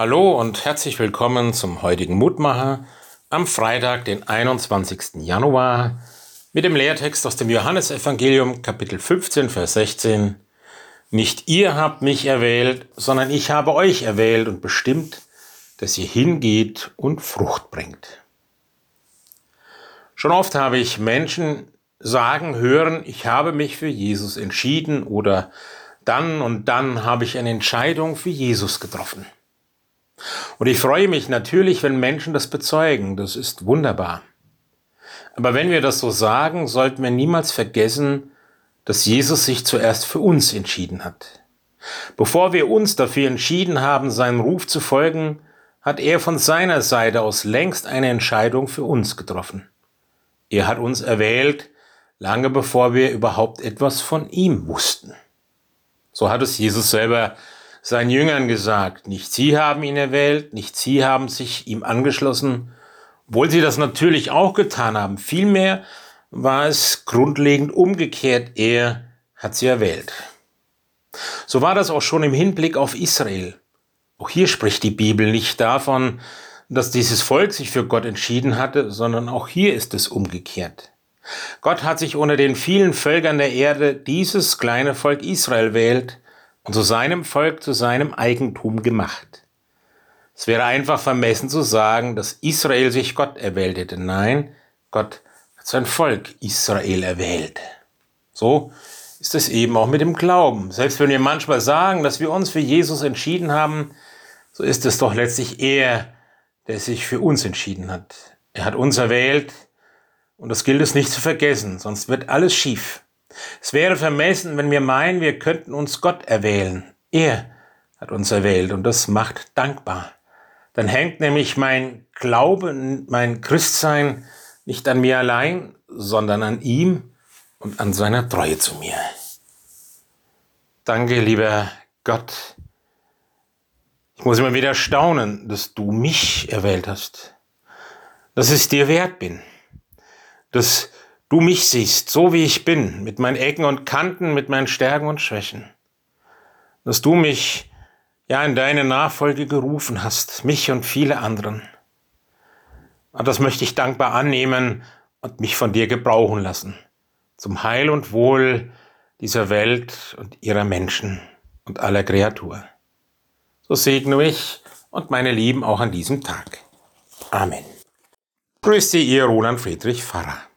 Hallo und herzlich willkommen zum heutigen Mutmacher am Freitag, den 21. Januar, mit dem Lehrtext aus dem Johannesevangelium Kapitel 15, Vers 16. Nicht ihr habt mich erwählt, sondern ich habe euch erwählt und bestimmt, dass ihr hingeht und Frucht bringt. Schon oft habe ich Menschen sagen hören, ich habe mich für Jesus entschieden oder dann und dann habe ich eine Entscheidung für Jesus getroffen. Und ich freue mich natürlich, wenn Menschen das bezeugen, das ist wunderbar. Aber wenn wir das so sagen, sollten wir niemals vergessen, dass Jesus sich zuerst für uns entschieden hat. Bevor wir uns dafür entschieden haben, seinem Ruf zu folgen, hat er von seiner Seite aus längst eine Entscheidung für uns getroffen. Er hat uns erwählt, lange bevor wir überhaupt etwas von ihm wussten. So hat es Jesus selber seinen Jüngern gesagt. Nicht sie haben ihn erwählt, nicht sie haben sich ihm angeschlossen, obwohl sie das natürlich auch getan haben. Vielmehr war es grundlegend umgekehrt. Er hat sie erwählt. So war das auch schon im Hinblick auf Israel. Auch hier spricht die Bibel nicht davon, dass dieses Volk sich für Gott entschieden hatte, sondern auch hier ist es umgekehrt. Gott hat sich unter den vielen Völkern der Erde dieses kleine Volk Israel wählt zu seinem Volk, zu seinem Eigentum gemacht. Es wäre einfach vermessen zu sagen, dass Israel sich Gott erwählt hätte. Nein, Gott hat sein Volk Israel erwählt. So ist es eben auch mit dem Glauben. Selbst wenn wir manchmal sagen, dass wir uns für Jesus entschieden haben, so ist es doch letztlich er, der sich für uns entschieden hat. Er hat uns erwählt, und das gilt es nicht zu vergessen, sonst wird alles schief. Es wäre vermessen, wenn wir meinen, wir könnten uns Gott erwählen. Er hat uns erwählt und das macht dankbar. Dann hängt nämlich mein Glaube, mein Christsein nicht an mir allein, sondern an ihm und an seiner Treue zu mir. Danke, lieber Gott. Ich muss immer wieder staunen, dass du mich erwählt hast, dass ich dir wert bin dass du mich siehst, so wie ich bin, mit meinen Ecken und Kanten, mit meinen Stärken und Schwächen. Dass du mich ja in deine Nachfolge gerufen hast, mich und viele anderen. Und das möchte ich dankbar annehmen und mich von dir gebrauchen lassen, zum Heil und Wohl dieser Welt und ihrer Menschen und aller Kreatur. So segne ich und meine Lieben auch an diesem Tag. Amen. Grüß Sie, Ihr Roland Friedrich Pfarrer.